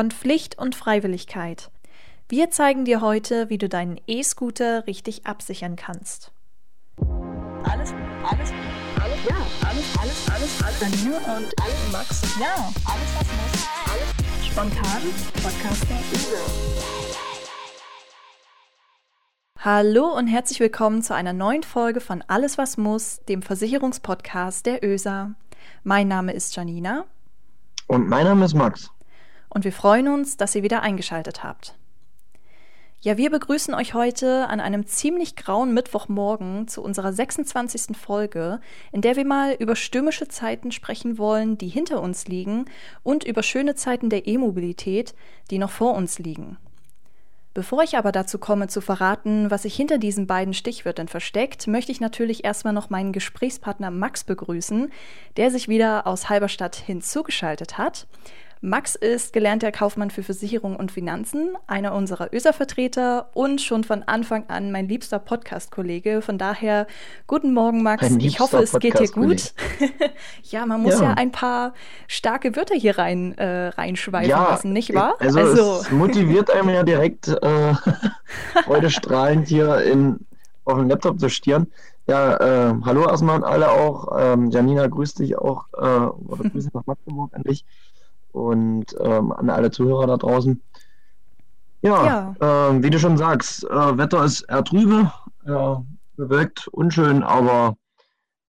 von Pflicht und Freiwilligkeit. Wir zeigen dir heute, wie du deinen E-Scooter richtig absichern kannst. Alles, alles, alles, ja, alles, alles, alles, alles. Janine und alles, Max. Ja, alles, was muss. Alles spontan. Podcaster. Hallo und herzlich willkommen zu einer neuen Folge von Alles, was muss, dem Versicherungspodcast der ÖSA. Mein Name ist Janina. Und mein Name ist Max und wir freuen uns, dass ihr wieder eingeschaltet habt. Ja, wir begrüßen euch heute an einem ziemlich grauen Mittwochmorgen zu unserer 26. Folge, in der wir mal über stürmische Zeiten sprechen wollen, die hinter uns liegen, und über schöne Zeiten der E-Mobilität, die noch vor uns liegen. Bevor ich aber dazu komme zu verraten, was sich hinter diesen beiden Stichwörtern versteckt, möchte ich natürlich erstmal noch meinen Gesprächspartner Max begrüßen, der sich wieder aus Halberstadt hinzugeschaltet hat. Max ist gelernter Kaufmann für Versicherung und Finanzen, einer unserer ÖSA-Vertreter und schon von Anfang an mein liebster Podcast-Kollege. Von daher, guten Morgen, Max. Ich hoffe, es geht dir gut. ja, man muss ja. ja. ein paar starke Wörter hier rein äh, reinschweifen ja, lassen, nicht wahr? Also, also. es motiviert einem ja direkt äh, freudestrahlend hier in, auf dem Laptop zu stieren. Ja, äh, hallo erstmal an alle auch. Ähm, Janina, grüß dich auch. Äh, oder grüße nach Magdeburg an dich und ähm, an alle Zuhörer da draußen. Ja, ja. Äh, wie du schon sagst, äh, Wetter ist eher trübe, äh, bewölkt, unschön, aber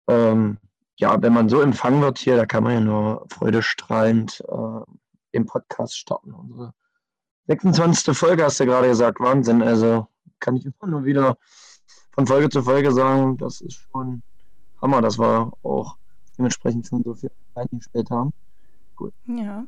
ähm, ja, wenn man so empfangen wird hier, da kann man ja nur freudestrahlend äh, den Podcast starten. Unsere 26. Folge hast du gerade gesagt, Wahnsinn. Also kann ich immer nur wieder von Folge zu Folge sagen, das ist schon Hammer, dass wir auch dementsprechend schon so viel eingestellt haben gut. Ja.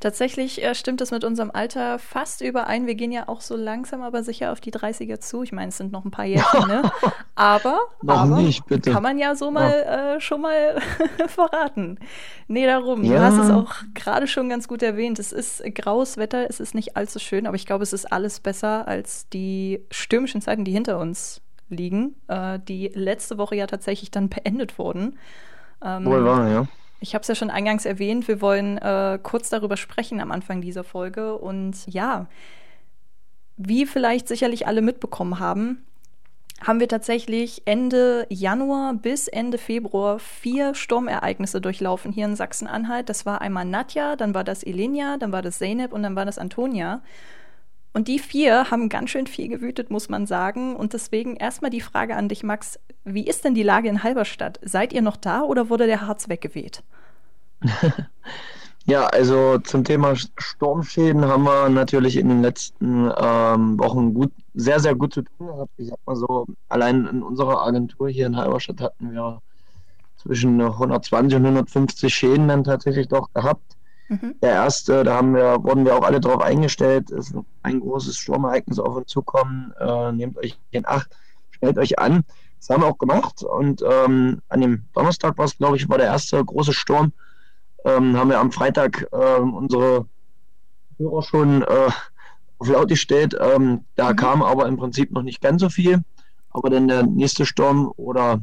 Tatsächlich äh, stimmt es mit unserem Alter fast überein. Wir gehen ja auch so langsam aber sicher auf die 30er zu. Ich meine, es sind noch ein paar Jahre, ne? Aber, aber nicht, bitte. kann man ja so mal ja. Äh, schon mal verraten. Nee, darum. Ja. Du hast es auch gerade schon ganz gut erwähnt. Es ist graues Wetter, es ist nicht allzu schön, aber ich glaube, es ist alles besser als die stürmischen Zeiten, die hinter uns liegen, äh, die letzte Woche ja tatsächlich dann beendet wurden. Ähm, Wohl wahr, ja. Ich habe es ja schon eingangs erwähnt, wir wollen äh, kurz darüber sprechen am Anfang dieser Folge. Und ja, wie vielleicht sicherlich alle mitbekommen haben, haben wir tatsächlich Ende Januar bis Ende Februar vier Sturmereignisse durchlaufen hier in Sachsen-Anhalt. Das war einmal Nadja, dann war das Elenia, dann war das Zeynep und dann war das Antonia. Und die vier haben ganz schön viel gewütet, muss man sagen. Und deswegen erstmal die Frage an dich, Max. Wie ist denn die Lage in Halberstadt? Seid ihr noch da oder wurde der Harz weggeweht? ja, also zum Thema Sturmschäden haben wir natürlich in den letzten ähm, Wochen gut, sehr, sehr gut zu tun gehabt. Ich sag mal so, allein in unserer Agentur hier in Halberstadt hatten wir zwischen 120 und 150 Schäden dann tatsächlich doch gehabt. Mhm. Der erste, da haben wir, wurden wir auch alle darauf eingestellt, ist ein großes Sturmereignis auf uns zukommen. Äh, nehmt euch in Acht, stellt euch an. Das haben wir auch gemacht. Und ähm, an dem Donnerstag war es, glaube ich, war der erste große Sturm. Ähm, haben wir am Freitag äh, unsere Hörer schon äh, auf laut gestellt. Ähm, da mhm. kam aber im Prinzip noch nicht ganz so viel. Aber dann der nächste Sturm oder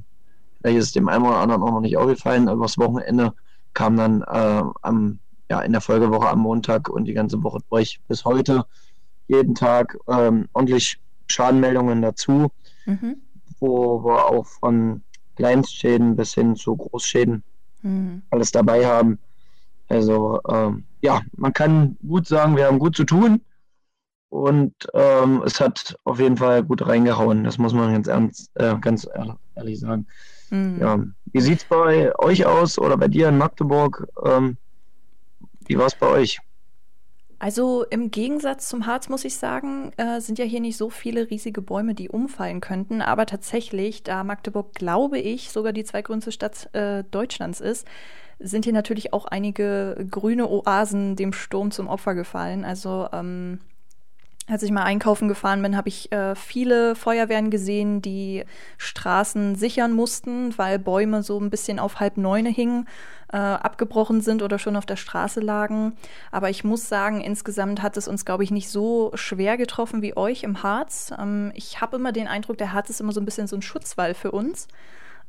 vielleicht ist es dem einen oder anderen auch noch nicht aufgefallen, aber das Wochenende kam dann äh, am ja, in der Folgewoche am Montag und die ganze Woche durch bis heute jeden Tag ähm, ordentlich Schadenmeldungen dazu, mhm. wo wir auch von Kleinstschäden bis hin zu Großschäden mhm. alles dabei haben. Also ähm, ja, man kann gut sagen, wir haben gut zu tun und ähm, es hat auf jeden Fall gut reingehauen. Das muss man ganz ernst, äh, ganz ehrlich sagen. Mhm. Ja. Wie sieht es bei euch aus oder bei dir in Magdeburg? Ähm, wie war es bei euch? Also im Gegensatz zum Harz muss ich sagen, äh, sind ja hier nicht so viele riesige Bäume, die umfallen könnten. Aber tatsächlich, da Magdeburg, glaube ich, sogar die zweitgrößte Stadt äh, Deutschlands ist, sind hier natürlich auch einige grüne Oasen dem Sturm zum Opfer gefallen. Also ähm, als ich mal einkaufen gefahren bin, habe ich äh, viele Feuerwehren gesehen, die Straßen sichern mussten, weil Bäume so ein bisschen auf halb neune hingen, äh, abgebrochen sind oder schon auf der Straße lagen. Aber ich muss sagen, insgesamt hat es uns, glaube ich, nicht so schwer getroffen wie euch im Harz. Ähm, ich habe immer den Eindruck, der Harz ist immer so ein bisschen so ein Schutzwall für uns.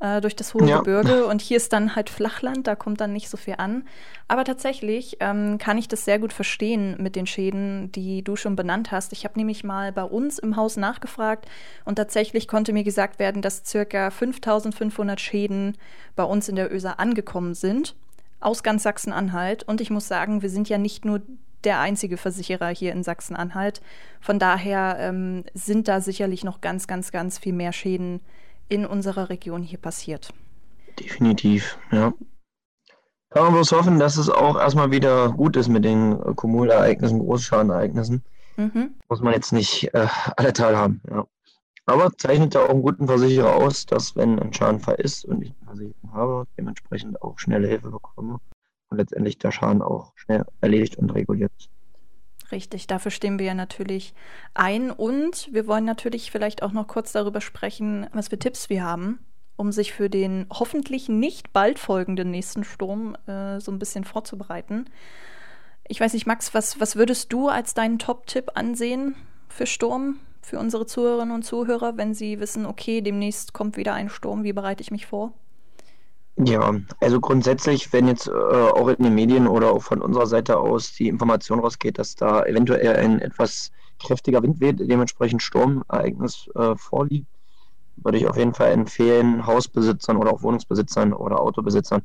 Äh, durch das hohe ja. Gebirge und hier ist dann halt Flachland, da kommt dann nicht so viel an. Aber tatsächlich ähm, kann ich das sehr gut verstehen mit den Schäden, die du schon benannt hast. Ich habe nämlich mal bei uns im Haus nachgefragt und tatsächlich konnte mir gesagt werden, dass circa 5500 Schäden bei uns in der Öser angekommen sind aus ganz Sachsen-Anhalt. Und ich muss sagen, wir sind ja nicht nur der einzige Versicherer hier in Sachsen-Anhalt. Von daher ähm, sind da sicherlich noch ganz, ganz, ganz viel mehr Schäden in unserer Region hier passiert. Definitiv, ja. Kann man bloß hoffen, dass es auch erstmal wieder gut ist mit den Kumulereignissen, Großschadenereignissen. Mhm. Muss man jetzt nicht äh, alle teilhaben, ja. Aber zeichnet ja auch einen guten Versicherer aus, dass wenn ein Schadenfall ist und ich eine Versicherung habe, dementsprechend auch schnelle Hilfe bekomme und letztendlich der Schaden auch schnell erledigt und reguliert ist. Richtig, dafür stehen wir ja natürlich ein und wir wollen natürlich vielleicht auch noch kurz darüber sprechen, was für Tipps wir haben, um sich für den hoffentlich nicht bald folgenden nächsten Sturm äh, so ein bisschen vorzubereiten. Ich weiß nicht, Max, was, was würdest du als deinen Top-Tipp ansehen für Sturm, für unsere Zuhörerinnen und Zuhörer, wenn sie wissen, okay, demnächst kommt wieder ein Sturm, wie bereite ich mich vor? Ja, also grundsätzlich, wenn jetzt äh, auch in den Medien oder auch von unserer Seite aus die Information rausgeht, dass da eventuell ein etwas kräftiger Wind weht, dementsprechend Sturmereignis äh, vorliegt, würde ich auf jeden Fall empfehlen, Hausbesitzern oder auch Wohnungsbesitzern oder Autobesitzern,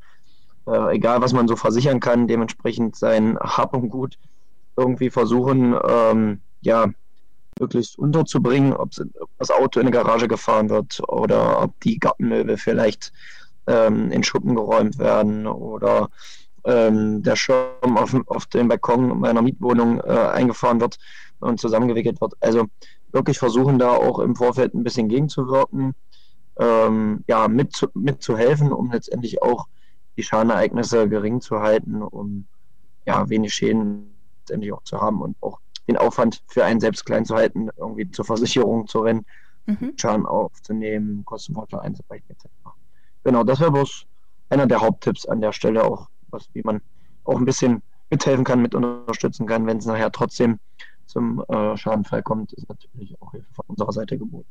äh, egal was man so versichern kann, dementsprechend sein Hab und Gut irgendwie versuchen, ähm, ja, möglichst unterzubringen, ob das Auto in eine Garage gefahren wird oder ob die Gartenmöbel vielleicht ähm, in Schuppen geräumt werden oder ähm, der Schirm auf, auf dem Balkon meiner Mietwohnung äh, eingefahren wird und zusammengewickelt wird. Also wirklich versuchen da auch im Vorfeld ein bisschen gegenzuwirken, ähm, ja, mit, mitzuhelfen, um letztendlich auch die Schadenereignisse gering zu halten, um ja, wenig Schäden letztendlich auch zu haben und auch den Aufwand für einen selbst klein zu halten, irgendwie zur Versicherung zu rennen, mhm. Schaden aufzunehmen, Kostenvorteile einzubrechen etc genau, das wäre bloß einer der Haupttipps an der Stelle auch, was, wie man auch ein bisschen mithelfen kann, mit unterstützen kann, wenn es nachher trotzdem zum äh, Schadenfall kommt, ist natürlich auch Hilfe von unserer Seite geboten.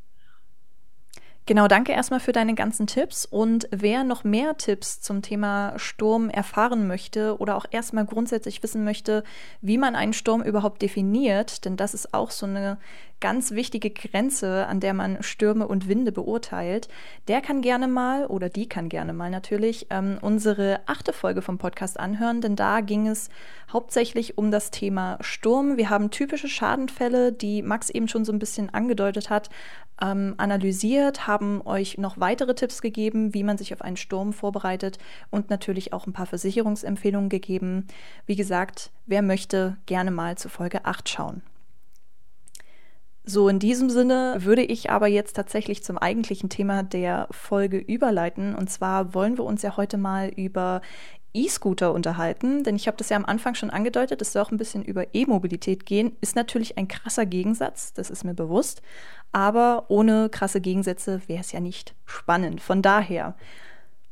Genau, danke erstmal für deine ganzen Tipps. Und wer noch mehr Tipps zum Thema Sturm erfahren möchte oder auch erstmal grundsätzlich wissen möchte, wie man einen Sturm überhaupt definiert, denn das ist auch so eine ganz wichtige Grenze, an der man Stürme und Winde beurteilt, der kann gerne mal oder die kann gerne mal natürlich ähm, unsere achte Folge vom Podcast anhören, denn da ging es hauptsächlich um das Thema Sturm. Wir haben typische Schadenfälle, die Max eben schon so ein bisschen angedeutet hat, ähm, analysiert, haben euch noch weitere Tipps gegeben, wie man sich auf einen Sturm vorbereitet und natürlich auch ein paar Versicherungsempfehlungen gegeben. Wie gesagt, wer möchte, gerne mal zu Folge 8 schauen. So, in diesem Sinne würde ich aber jetzt tatsächlich zum eigentlichen Thema der Folge überleiten. Und zwar wollen wir uns ja heute mal über E-Scooter unterhalten, denn ich habe das ja am Anfang schon angedeutet, es soll auch ein bisschen über E-Mobilität gehen. Ist natürlich ein krasser Gegensatz, das ist mir bewusst, aber ohne krasse Gegensätze wäre es ja nicht spannend. Von daher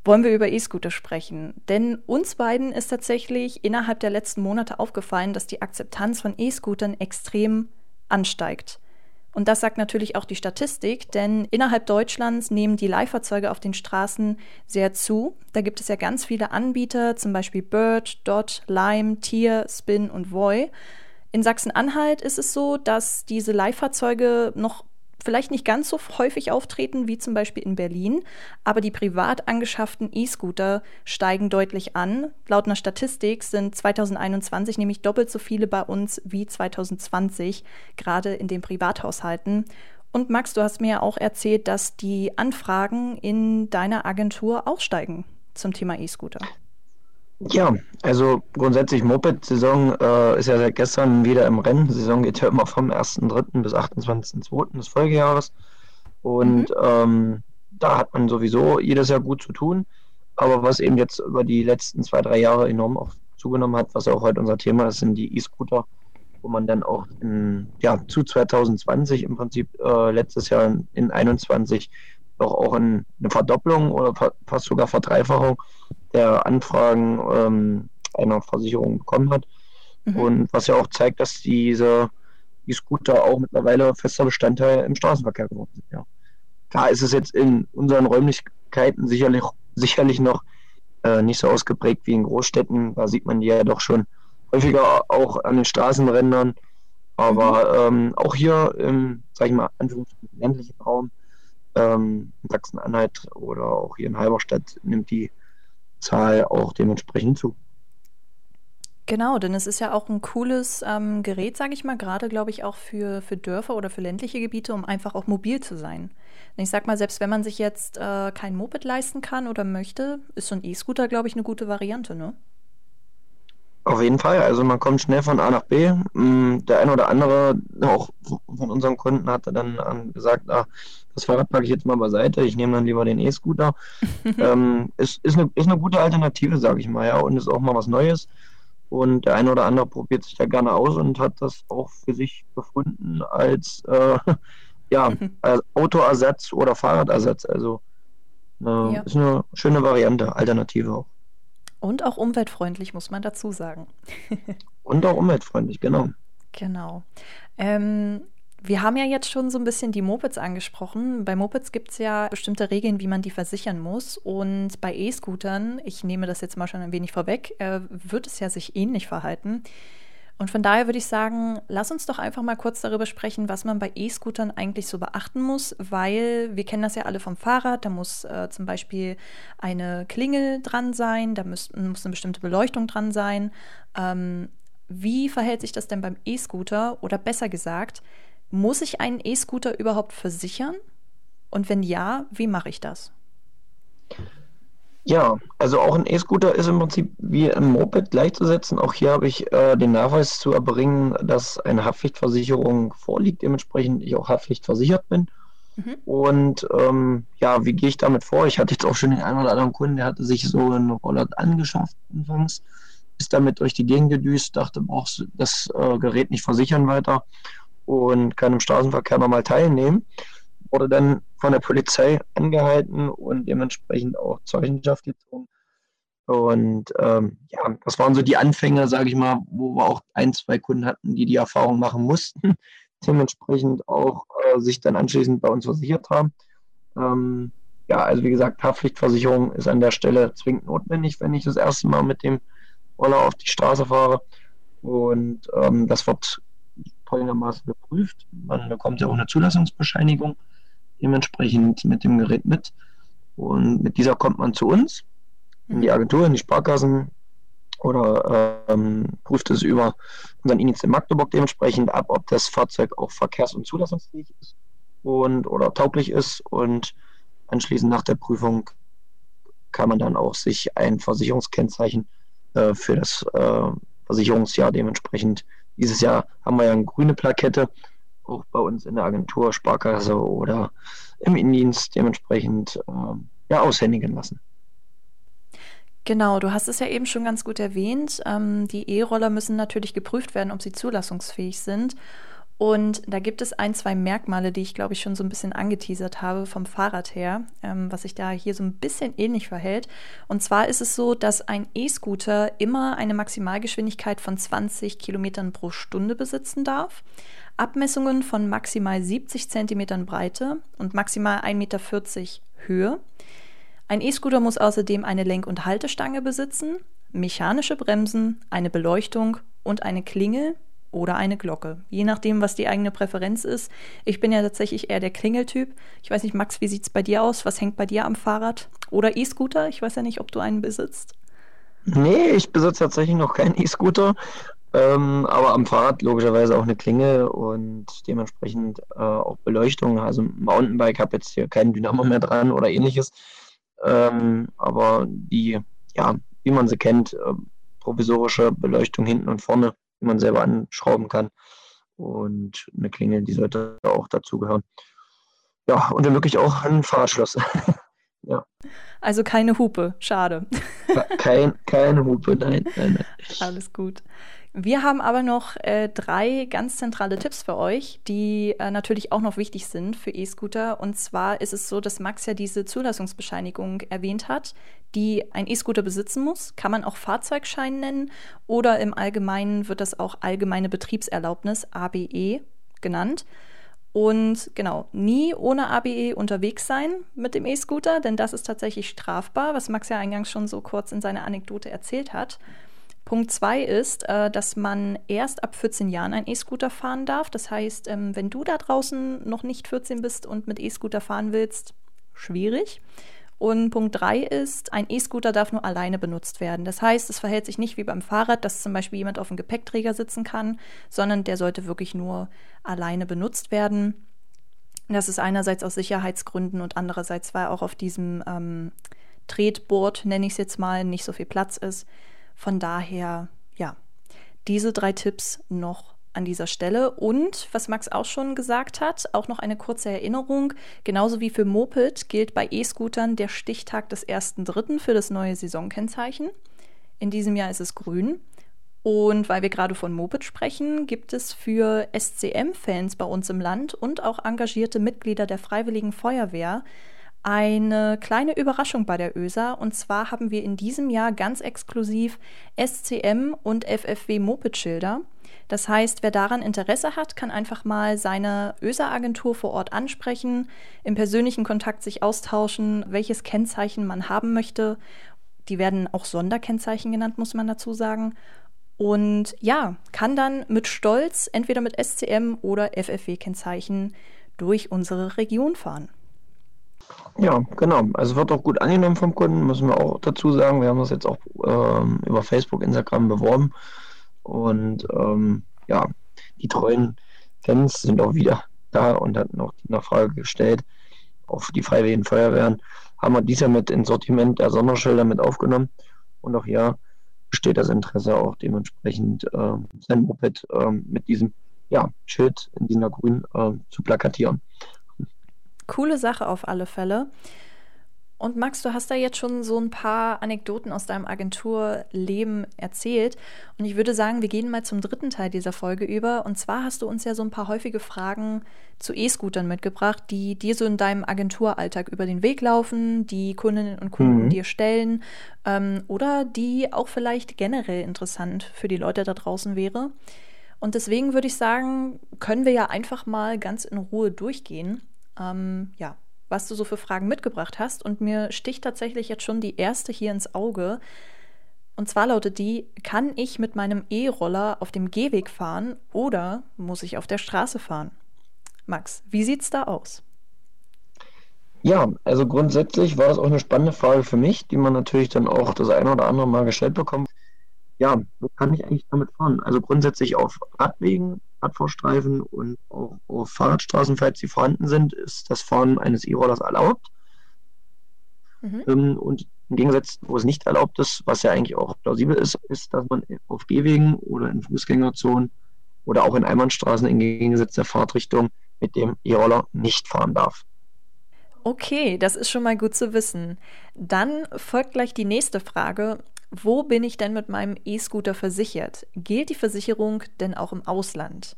wollen wir über E-Scooter sprechen, denn uns beiden ist tatsächlich innerhalb der letzten Monate aufgefallen, dass die Akzeptanz von E-Scootern extrem ansteigt. Und das sagt natürlich auch die Statistik, denn innerhalb Deutschlands nehmen die Leihfahrzeuge auf den Straßen sehr zu. Da gibt es ja ganz viele Anbieter, zum Beispiel Bird, Dot, Lime, Tier, Spin und Voy. In Sachsen-Anhalt ist es so, dass diese Leihfahrzeuge noch vielleicht nicht ganz so häufig auftreten wie zum Beispiel in Berlin, aber die privat angeschafften E-Scooter steigen deutlich an. Laut einer Statistik sind 2021 nämlich doppelt so viele bei uns wie 2020, gerade in den Privathaushalten. Und Max, du hast mir ja auch erzählt, dass die Anfragen in deiner Agentur auch steigen zum Thema E-Scooter. Ja, also grundsätzlich Moped-Saison äh, ist ja seit gestern wieder im Rennen. Saison geht ja immer vom 1.3. bis 28.2. des Folgejahres. Und mhm. ähm, da hat man sowieso jedes Jahr gut zu tun. Aber was eben jetzt über die letzten zwei, drei Jahre enorm auch zugenommen hat, was ja auch heute unser Thema ist, sind die E-Scooter, wo man dann auch in, ja, zu 2020 im Prinzip äh, letztes Jahr in 2021 doch auch in, eine Verdopplung oder fast sogar Verdreifachung der Anfragen ähm, einer Versicherung bekommen hat. Mhm. Und was ja auch zeigt, dass diese die Scooter auch mittlerweile fester Bestandteil im Straßenverkehr geworden sind. Ja. Klar ist es jetzt in unseren Räumlichkeiten sicherlich, sicherlich noch äh, nicht so ausgeprägt wie in Großstädten. Da sieht man die ja doch schon häufiger auch an den Straßenrändern. Aber mhm. ähm, auch hier im, sag ich mal, ländlichen Raum, ähm, in Sachsen-Anhalt oder auch hier in Halberstadt nimmt die Zahl auch dementsprechend zu. Genau, denn es ist ja auch ein cooles ähm, Gerät, sage ich mal, gerade glaube ich auch für, für Dörfer oder für ländliche Gebiete, um einfach auch mobil zu sein. Und ich sag mal, selbst wenn man sich jetzt äh, kein Moped leisten kann oder möchte, ist so ein E-Scooter, glaube ich, eine gute Variante, ne? Auf jeden Fall. Also man kommt schnell von A nach B. Mm, der eine oder andere, auch von unseren Kunden, hatte dann gesagt, ah, das Fahrrad packe ich jetzt mal beiseite, ich nehme dann lieber den E-Scooter. ähm, ist, ist, eine, ist eine gute Alternative, sage ich mal, ja, und ist auch mal was Neues. Und der eine oder andere probiert sich da gerne aus und hat das auch für sich gefunden als, äh, ja, als Autoersatz oder Fahrradersatz. Also äh, ja. ist eine schöne Variante, Alternative auch. Und auch umweltfreundlich, muss man dazu sagen. Und auch umweltfreundlich, genau. Genau. Ähm, wir haben ja jetzt schon so ein bisschen die Mopeds angesprochen. Bei Mopeds gibt es ja bestimmte Regeln, wie man die versichern muss. Und bei E-Scootern, ich nehme das jetzt mal schon ein wenig vorweg, äh, wird es ja sich ähnlich verhalten. Und von daher würde ich sagen, lass uns doch einfach mal kurz darüber sprechen, was man bei E-Scootern eigentlich so beachten muss, weil wir kennen das ja alle vom Fahrrad. Da muss äh, zum Beispiel eine Klingel dran sein, da muss, muss eine bestimmte Beleuchtung dran sein. Ähm, wie verhält sich das denn beim E-Scooter? Oder besser gesagt, muss ich einen E-Scooter überhaupt versichern? Und wenn ja, wie mache ich das? Ja, also auch ein E-Scooter ist im Prinzip wie ein Moped gleichzusetzen. Auch hier habe ich äh, den Nachweis zu erbringen, dass eine Haftpflichtversicherung vorliegt, dementsprechend ich auch haftpflichtversichert bin. Mhm. Und ähm, ja, wie gehe ich damit vor? Ich hatte jetzt auch schon den einen oder anderen Kunden, der hatte sich so einen Roller angeschafft anfangs, ist damit durch die Gegend gedüst, dachte, brauchst das äh, Gerät nicht versichern weiter und kann im Straßenverkehr nochmal teilnehmen wurde dann von der Polizei angehalten und dementsprechend auch Zeugenschaft gezogen. Und ähm, ja, das waren so die Anfänge, sage ich mal, wo wir auch ein, zwei Kunden hatten, die die Erfahrung machen mussten, dementsprechend auch äh, sich dann anschließend bei uns versichert haben. Ähm, ja, also wie gesagt, Haftpflichtversicherung ist an der Stelle zwingend notwendig, wenn ich das erste Mal mit dem Roller auf die Straße fahre. Und ähm, das wird folgendermaßen geprüft. Man bekommt ja auch eine Zulassungsbescheinigung dementsprechend mit dem Gerät mit. Und mit dieser kommt man zu uns, in die Agentur, in die Sparkassen oder ähm, prüft es über unseren Indienst in Magdeburg dementsprechend ab, ob das Fahrzeug auch verkehrs- und zulassungsfähig ist und oder tauglich ist. Und anschließend nach der Prüfung kann man dann auch sich ein Versicherungskennzeichen äh, für das äh, Versicherungsjahr dementsprechend. Dieses Jahr haben wir ja eine grüne Plakette auch bei uns in der Agentur, Sparkasse oder im Innendienst dementsprechend äh, ja, aushändigen lassen. Genau, du hast es ja eben schon ganz gut erwähnt. Ähm, die E-Roller müssen natürlich geprüft werden, ob sie zulassungsfähig sind. Und da gibt es ein, zwei Merkmale, die ich glaube ich schon so ein bisschen angeteasert habe vom Fahrrad her, ähm, was sich da hier so ein bisschen ähnlich verhält. Und zwar ist es so, dass ein E-Scooter immer eine Maximalgeschwindigkeit von 20 Kilometern pro Stunde besitzen darf. Abmessungen von maximal 70 cm Breite und maximal 1,40 Meter Höhe. Ein E-Scooter muss außerdem eine Lenk- und Haltestange besitzen, mechanische Bremsen, eine Beleuchtung und eine Klingel oder eine Glocke. Je nachdem, was die eigene Präferenz ist. Ich bin ja tatsächlich eher der Klingeltyp. Ich weiß nicht, Max, wie sieht es bei dir aus? Was hängt bei dir am Fahrrad? Oder E-Scooter? Ich weiß ja nicht, ob du einen besitzt. Nee, ich besitze tatsächlich noch keinen E-Scooter. Ähm, aber am Fahrrad logischerweise auch eine Klinge und dementsprechend äh, auch Beleuchtung. Also Mountainbike habe jetzt hier keinen Dynamo mehr dran oder ähnliches. Ähm, aber die, ja, wie man sie kennt, äh, provisorische Beleuchtung hinten und vorne, die man selber anschrauben kann. Und eine Klingel, die sollte auch dazugehören. Ja, und dann wirklich auch ein Fahrradschloss. ja. Also keine Hupe, schade. Kein, keine Hupe, nein, nein, nein. Alles gut. Wir haben aber noch äh, drei ganz zentrale Tipps für euch, die äh, natürlich auch noch wichtig sind für E-Scooter. Und zwar ist es so, dass Max ja diese Zulassungsbescheinigung erwähnt hat, die ein E-Scooter besitzen muss. Kann man auch Fahrzeugschein nennen oder im Allgemeinen wird das auch allgemeine Betriebserlaubnis ABE genannt. Und genau, nie ohne ABE unterwegs sein mit dem E-Scooter, denn das ist tatsächlich strafbar, was Max ja eingangs schon so kurz in seiner Anekdote erzählt hat. Punkt zwei ist, äh, dass man erst ab 14 Jahren ein E-Scooter fahren darf. Das heißt, ähm, wenn du da draußen noch nicht 14 bist und mit E-Scooter fahren willst, schwierig. Und Punkt drei ist, ein E-Scooter darf nur alleine benutzt werden. Das heißt, es verhält sich nicht wie beim Fahrrad, dass zum Beispiel jemand auf dem Gepäckträger sitzen kann, sondern der sollte wirklich nur alleine benutzt werden. Das ist einerseits aus Sicherheitsgründen und andererseits, weil auch auf diesem ähm, Tretboard, nenne ich es jetzt mal, nicht so viel Platz ist. Von daher, ja, diese drei Tipps noch an dieser Stelle. Und was Max auch schon gesagt hat, auch noch eine kurze Erinnerung. Genauso wie für Moped gilt bei E-Scootern der Stichtag des 1.3. für das neue Saisonkennzeichen. In diesem Jahr ist es grün. Und weil wir gerade von Moped sprechen, gibt es für SCM-Fans bei uns im Land und auch engagierte Mitglieder der Freiwilligen Feuerwehr eine kleine Überraschung bei der ÖSA. Und zwar haben wir in diesem Jahr ganz exklusiv SCM und FFW Moped-Schilder. Das heißt, wer daran Interesse hat, kann einfach mal seine ÖSA-Agentur vor Ort ansprechen, im persönlichen Kontakt sich austauschen, welches Kennzeichen man haben möchte. Die werden auch Sonderkennzeichen genannt, muss man dazu sagen. Und ja, kann dann mit Stolz entweder mit SCM oder FFW-Kennzeichen durch unsere Region fahren. Ja, genau. Also wird auch gut angenommen vom Kunden, müssen wir auch dazu sagen. Wir haben das jetzt auch ähm, über Facebook, Instagram beworben. Und ähm, ja, die treuen Fans sind auch wieder da und hatten auch die Nachfrage gestellt auf die Freiwilligen Feuerwehren. Haben wir dies Jahr mit ins Sortiment der Sonderschilder mit aufgenommen. Und auch hier besteht das Interesse auch dementsprechend äh, sein Moped äh, mit diesem ja, Schild in dieser Grün äh, zu plakatieren. Coole Sache auf alle Fälle. Und Max, du hast da jetzt schon so ein paar Anekdoten aus deinem Agenturleben erzählt. Und ich würde sagen, wir gehen mal zum dritten Teil dieser Folge über. Und zwar hast du uns ja so ein paar häufige Fragen zu E-Scootern mitgebracht, die dir so in deinem Agenturalltag über den Weg laufen, die Kundinnen und Kunden mhm. dir stellen ähm, oder die auch vielleicht generell interessant für die Leute da draußen wäre. Und deswegen würde ich sagen, können wir ja einfach mal ganz in Ruhe durchgehen ähm, ja, was du so für Fragen mitgebracht hast. Und mir sticht tatsächlich jetzt schon die erste hier ins Auge. Und zwar lautet die, kann ich mit meinem E-Roller auf dem Gehweg fahren oder muss ich auf der Straße fahren? Max, wie sieht's da aus? Ja, also grundsätzlich war das auch eine spannende Frage für mich, die man natürlich dann auch das eine oder andere Mal gestellt bekommt. Ja, wo kann ich eigentlich damit fahren? Also grundsätzlich auf Radwegen, Radfahrstreifen und auch auf Fahrradstraßen, falls sie vorhanden sind, ist das Fahren eines E-Rollers erlaubt. Mhm. Ähm, und im Gegensatz, wo es nicht erlaubt ist, was ja eigentlich auch plausibel ist, ist, dass man auf Gehwegen oder in Fußgängerzonen oder auch in Einbahnstraßen in gegengesetzter Fahrtrichtung mit dem E-Roller nicht fahren darf. Okay, das ist schon mal gut zu wissen. Dann folgt gleich die nächste Frage. Wo bin ich denn mit meinem E-Scooter versichert? Gilt die Versicherung denn auch im Ausland?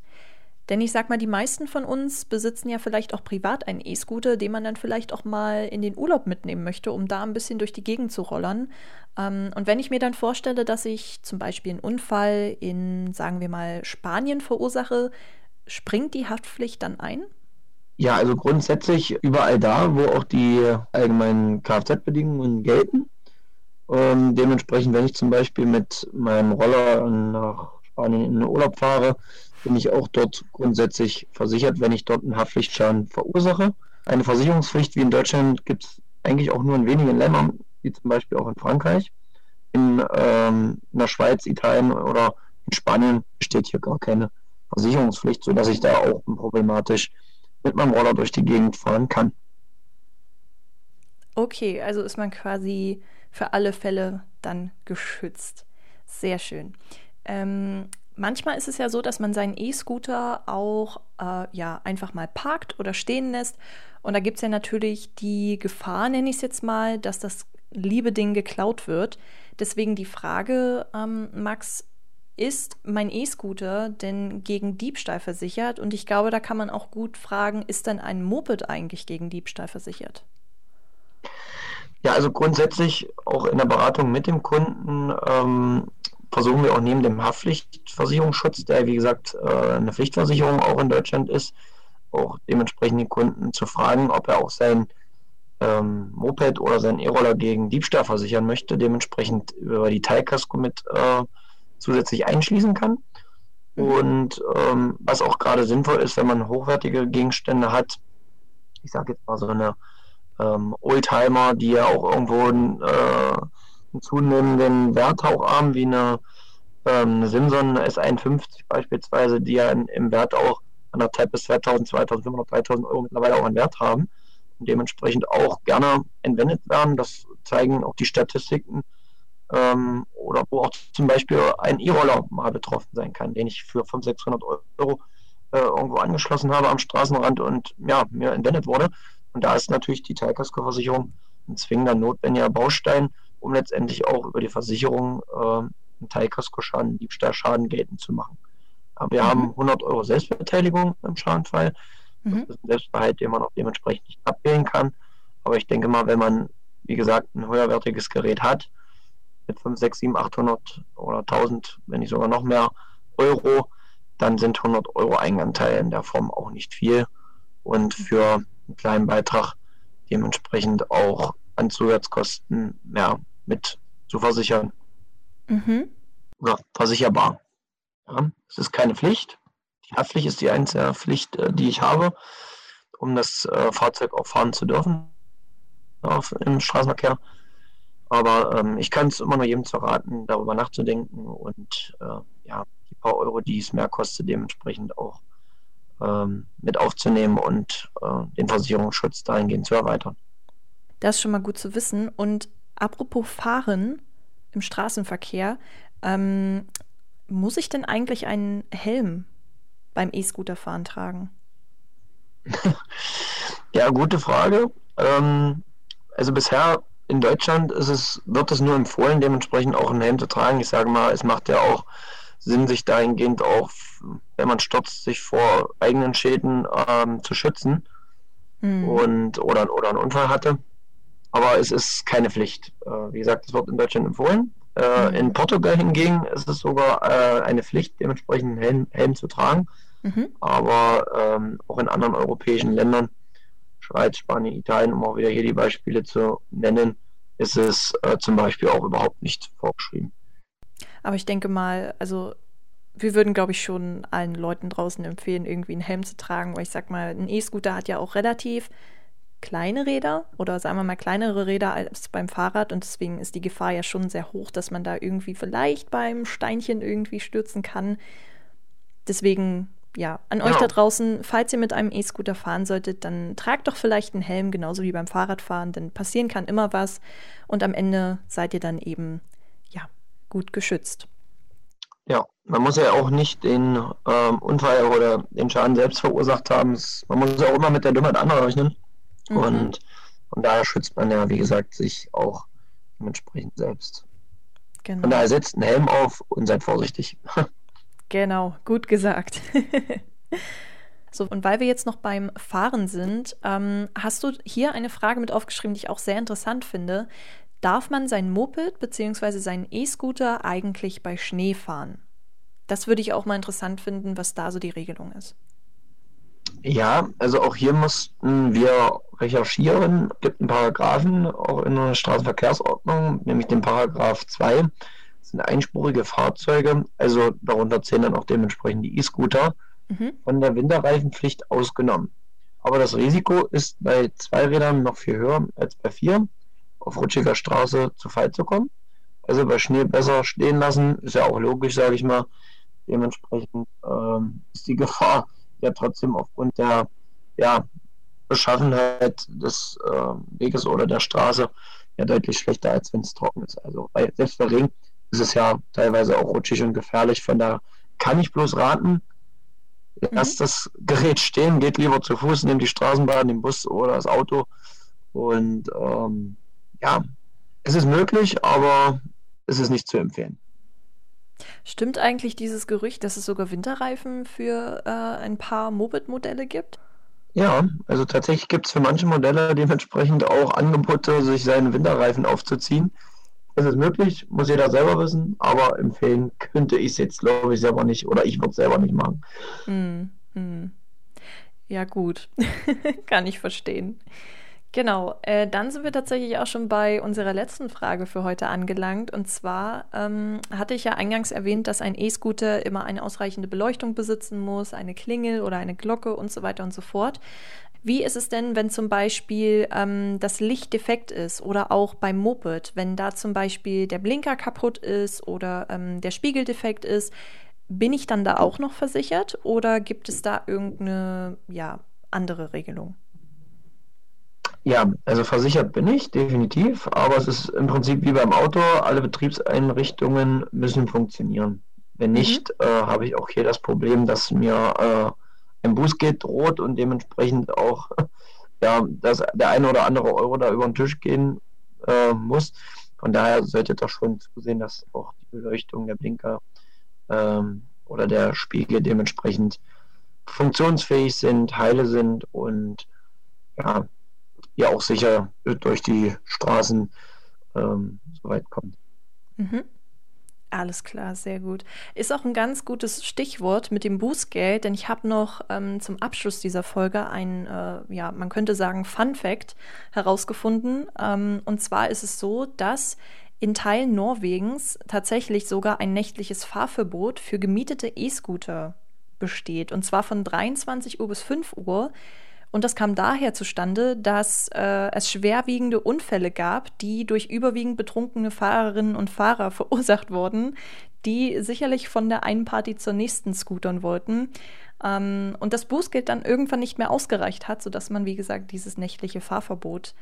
Denn ich sag mal, die meisten von uns besitzen ja vielleicht auch privat einen E-Scooter, den man dann vielleicht auch mal in den Urlaub mitnehmen möchte, um da ein bisschen durch die Gegend zu rollern. Ähm, und wenn ich mir dann vorstelle, dass ich zum Beispiel einen Unfall in, sagen wir mal, Spanien verursache, springt die Haftpflicht dann ein? Ja, also grundsätzlich überall da, wo auch die allgemeinen Kfz-Bedingungen gelten, ähm, dementsprechend, wenn ich zum Beispiel mit meinem Roller nach Spanien in den Urlaub fahre, bin ich auch dort grundsätzlich versichert, wenn ich dort einen Haftpflichtschaden verursache. Eine Versicherungspflicht wie in Deutschland gibt es eigentlich auch nur in wenigen Ländern, wie zum Beispiel auch in Frankreich. In, ähm, in der Schweiz, Italien oder in Spanien besteht hier gar keine Versicherungspflicht, sodass ich da auch problematisch mit meinem Roller durch die Gegend fahren kann. Okay, also ist man quasi für alle Fälle dann geschützt. Sehr schön. Ähm, manchmal ist es ja so, dass man seinen E-Scooter auch äh, ja, einfach mal parkt oder stehen lässt. Und da gibt es ja natürlich die Gefahr, nenne ich es jetzt mal, dass das liebe Ding geklaut wird. Deswegen die Frage, ähm, Max, ist mein E-Scooter denn gegen Diebstahl versichert? Und ich glaube, da kann man auch gut fragen, ist denn ein Moped eigentlich gegen Diebstahl versichert? Ja, also grundsätzlich auch in der Beratung mit dem Kunden ähm, versuchen wir auch neben dem Haftpflichtversicherungsschutz, der wie gesagt äh, eine Pflichtversicherung auch in Deutschland ist, auch dementsprechend den Kunden zu fragen, ob er auch sein ähm, Moped oder seinen E-Roller gegen Diebstahl versichern möchte, dementsprechend über die Teilkasko mit äh, zusätzlich einschließen kann. Mhm. Und ähm, was auch gerade sinnvoll ist, wenn man hochwertige Gegenstände hat, ich sage jetzt mal so eine ähm, Oldtimer, die ja auch irgendwo einen, äh, einen zunehmenden Wert auch haben, wie eine, ähm, eine Simson S51 beispielsweise, die ja in, im Wert auch anderthalb bis 2000, 2500, 3000 Euro mittlerweile auch einen Wert haben und dementsprechend auch gerne entwendet werden. Das zeigen auch die Statistiken. Ähm, oder wo auch zum Beispiel ein E-Roller mal betroffen sein kann, den ich für 500, 600 Euro äh, irgendwo angeschlossen habe am Straßenrand und ja, mir entwendet wurde. Und da ist natürlich die Teilkaskoversicherung ein zwingender notwendiger Baustein, um letztendlich auch über die Versicherung äh, einen Teilkaskoschaden, Diebstahlschaden geltend zu machen. Aber wir mhm. haben 100 Euro Selbstbeteiligung im Schadenfall. Mhm. Das ist ein Selbstbehalt, den man auch dementsprechend nicht abwählen kann. Aber ich denke mal, wenn man, wie gesagt, ein höherwertiges Gerät hat, mit 5, 6, 7, 800 oder 1000, wenn nicht sogar noch mehr Euro, dann sind 100 Euro Eigenanteil in der Form auch nicht viel. Und mhm. für einen kleinen Beitrag dementsprechend auch an Zusatzkosten mehr mit zu versichern. Mhm. Oder versicherbar. Ja, es ist keine Pflicht. Die Haftpflicht ist die einzige Pflicht, äh, die ich habe, um das äh, Fahrzeug auch fahren zu dürfen auf, im Straßenverkehr. Aber ähm, ich kann es immer nur jedem zu raten, darüber nachzudenken und äh, ja, die paar Euro, die es mehr kostet, dementsprechend auch ähm, mit aufzunehmen und äh, den Versicherungsschutz dahingehend zu erweitern. Das ist schon mal gut zu wissen. Und apropos Fahren im Straßenverkehr, ähm, muss ich denn eigentlich einen Helm beim E-Scooter-Fahren tragen? ja, gute Frage. Ähm, also bisher in Deutschland ist es, wird es nur empfohlen, dementsprechend auch einen Helm zu tragen. Ich sage mal, es macht ja auch Sinn, sich dahingehend auch, wenn man stürzt, sich vor eigenen Schäden ähm, zu schützen mhm. und oder, oder einen Unfall hatte. Aber es ist keine Pflicht. Äh, wie gesagt, es wird in Deutschland empfohlen. Äh, mhm. In Portugal hingegen ist es sogar äh, eine Pflicht, dementsprechend einen Helm, Helm zu tragen. Mhm. Aber ähm, auch in anderen europäischen Ländern, Schweiz, Spanien, Italien, um auch wieder hier die Beispiele zu nennen, ist es äh, zum Beispiel auch überhaupt nicht vorgeschrieben. Aber ich denke mal, also wir würden, glaube ich, schon allen Leuten draußen empfehlen, irgendwie einen Helm zu tragen, weil ich sag mal, ein E-Scooter hat ja auch relativ kleine Räder oder sagen wir mal kleinere Räder als beim Fahrrad und deswegen ist die Gefahr ja schon sehr hoch, dass man da irgendwie vielleicht beim Steinchen irgendwie stürzen kann. Deswegen ja, an euch da draußen, falls ihr mit einem E-Scooter fahren solltet, dann tragt doch vielleicht einen Helm, genauso wie beim Fahrradfahren, denn passieren kann immer was und am Ende seid ihr dann eben, gut geschützt. Ja, man muss ja auch nicht den ähm, Unfall oder den Schaden selbst verursacht haben. Man muss ja auch immer mit der Dummheit anderer rechnen. Mhm. Und von daher schützt man ja, wie gesagt, sich auch dementsprechend selbst. Genau. Von daher setzt einen Helm auf und seid vorsichtig. Genau, gut gesagt. so, und weil wir jetzt noch beim Fahren sind, ähm, hast du hier eine Frage mit aufgeschrieben, die ich auch sehr interessant finde. Darf man sein Moped bzw. seinen E-Scooter eigentlich bei Schnee fahren? Das würde ich auch mal interessant finden, was da so die Regelung ist. Ja, also auch hier mussten wir recherchieren. Es gibt einen Paragraphen auch in der Straßenverkehrsordnung, nämlich den Paragraph 2 sind einspurige Fahrzeuge, also darunter zählen dann auch dementsprechend die E-Scooter, mhm. von der Winterreifenpflicht ausgenommen. Aber das Risiko ist bei zwei Rädern noch viel höher als bei vier, auf rutschiger Straße zu Fall zu kommen. Also bei Schnee besser stehen lassen, ist ja auch logisch, sage ich mal. Dementsprechend ähm, ist die Gefahr ja trotzdem aufgrund der ja, Beschaffenheit des äh, Weges oder der Straße ja deutlich schlechter, als wenn es trocken ist. Also bei, selbst bei Regen ist es ja teilweise auch rutschig und gefährlich. Von da kann ich bloß raten, lasst mhm. das Gerät stehen, geht lieber zu Fuß, nehmt die Straßenbahn, den Bus oder das Auto. Und ähm, ja, es ist möglich, aber es ist nicht zu empfehlen. Stimmt eigentlich dieses Gerücht, dass es sogar Winterreifen für äh, ein paar Moped-Modelle gibt? Ja, also tatsächlich gibt es für manche Modelle dementsprechend auch Angebote, sich seine Winterreifen aufzuziehen. Es ist möglich, muss jeder selber wissen, aber empfehlen könnte ich es jetzt, glaube ich, selber nicht oder ich würde es selber nicht machen. Hm, hm. Ja, gut. Kann ich verstehen. Genau, äh, dann sind wir tatsächlich auch schon bei unserer letzten Frage für heute angelangt. Und zwar ähm, hatte ich ja eingangs erwähnt, dass ein E-Scooter immer eine ausreichende Beleuchtung besitzen muss, eine Klingel oder eine Glocke und so weiter und so fort. Wie ist es denn, wenn zum Beispiel ähm, das Licht defekt ist oder auch beim Moped, wenn da zum Beispiel der Blinker kaputt ist oder ähm, der Spiegel defekt ist? Bin ich dann da auch noch versichert oder gibt es da irgendeine ja, andere Regelung? Ja, also versichert bin ich, definitiv, aber es ist im Prinzip wie beim Auto, alle Betriebseinrichtungen müssen funktionieren. Wenn mhm. nicht, mhm. äh, habe ich auch hier das Problem, dass mir äh, ein Bußgeld droht und dementsprechend auch ja, dass der eine oder andere Euro da über den Tisch gehen äh, muss. Von daher solltet ihr schon zusehen, dass auch die Beleuchtung der Blinker ähm, oder der Spiegel dementsprechend funktionsfähig sind, heile sind und ja, ja auch sicher durch die Straßen ähm, so weit kommt. Mhm. Alles klar, sehr gut. Ist auch ein ganz gutes Stichwort mit dem Bußgeld, denn ich habe noch ähm, zum Abschluss dieser Folge ein, äh, ja, man könnte sagen, Fun Fact herausgefunden. Ähm, und zwar ist es so, dass in Teilen Norwegens tatsächlich sogar ein nächtliches Fahrverbot für gemietete E-Scooter besteht. Und zwar von 23 Uhr bis 5 Uhr. Und das kam daher zustande, dass äh, es schwerwiegende Unfälle gab, die durch überwiegend betrunkene Fahrerinnen und Fahrer verursacht wurden, die sicherlich von der einen Party zur nächsten scootern wollten. Ähm, und das Bußgeld dann irgendwann nicht mehr ausgereicht hat, sodass man, wie gesagt, dieses nächtliche Fahrverbot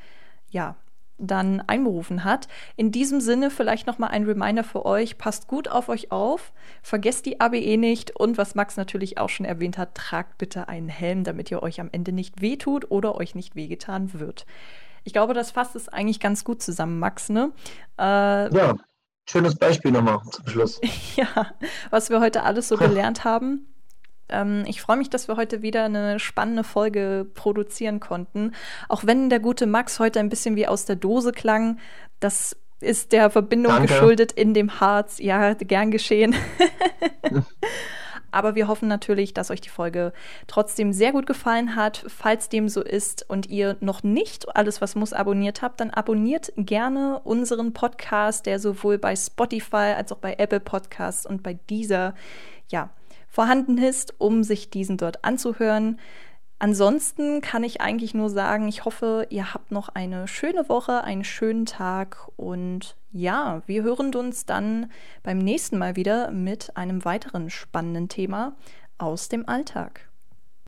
ja, dann einberufen hat. In diesem Sinne vielleicht noch mal ein Reminder für euch, passt gut auf euch auf, vergesst die ABE nicht und was Max natürlich auch schon erwähnt hat, tragt bitte einen Helm, damit ihr euch am Ende nicht wehtut oder euch nicht wehgetan wird. Ich glaube, das fasst es eigentlich ganz gut zusammen, Max, ne? Äh, ja, schönes Beispiel nochmal zum Schluss. ja, was wir heute alles so gelernt haben. Ähm, ich freue mich, dass wir heute wieder eine spannende Folge produzieren konnten. Auch wenn der gute Max heute ein bisschen wie aus der Dose klang, das ist der Verbindung Danke. geschuldet in dem Harz. Ja, gern geschehen. Aber wir hoffen natürlich, dass euch die Folge trotzdem sehr gut gefallen hat. Falls dem so ist und ihr noch nicht alles, was muss, abonniert habt, dann abonniert gerne unseren Podcast, der sowohl bei Spotify als auch bei Apple Podcasts und bei dieser, ja, vorhanden ist, um sich diesen dort anzuhören. Ansonsten kann ich eigentlich nur sagen, ich hoffe, ihr habt noch eine schöne Woche, einen schönen Tag und ja, wir hören uns dann beim nächsten Mal wieder mit einem weiteren spannenden Thema aus dem Alltag.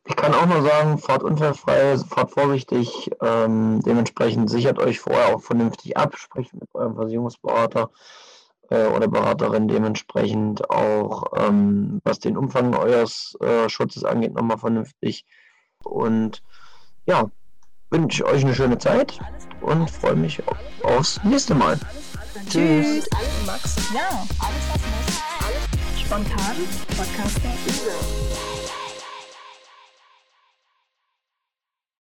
Ich kann auch nur sagen, fahrt unfallfrei, fahrt vorsichtig, ähm, dementsprechend sichert euch vorher auch vernünftig ab, sprecht mit eurem Versicherungsberater äh, oder Beraterin dementsprechend auch, ähm, was den Umfang eures äh, Schutzes angeht, nochmal vernünftig. Und ja, wünsche euch eine schöne Zeit und freue mich aufs nächste Mal. Tschüss. Max. Ja, alles was muss. Alles spontan. Podcaster.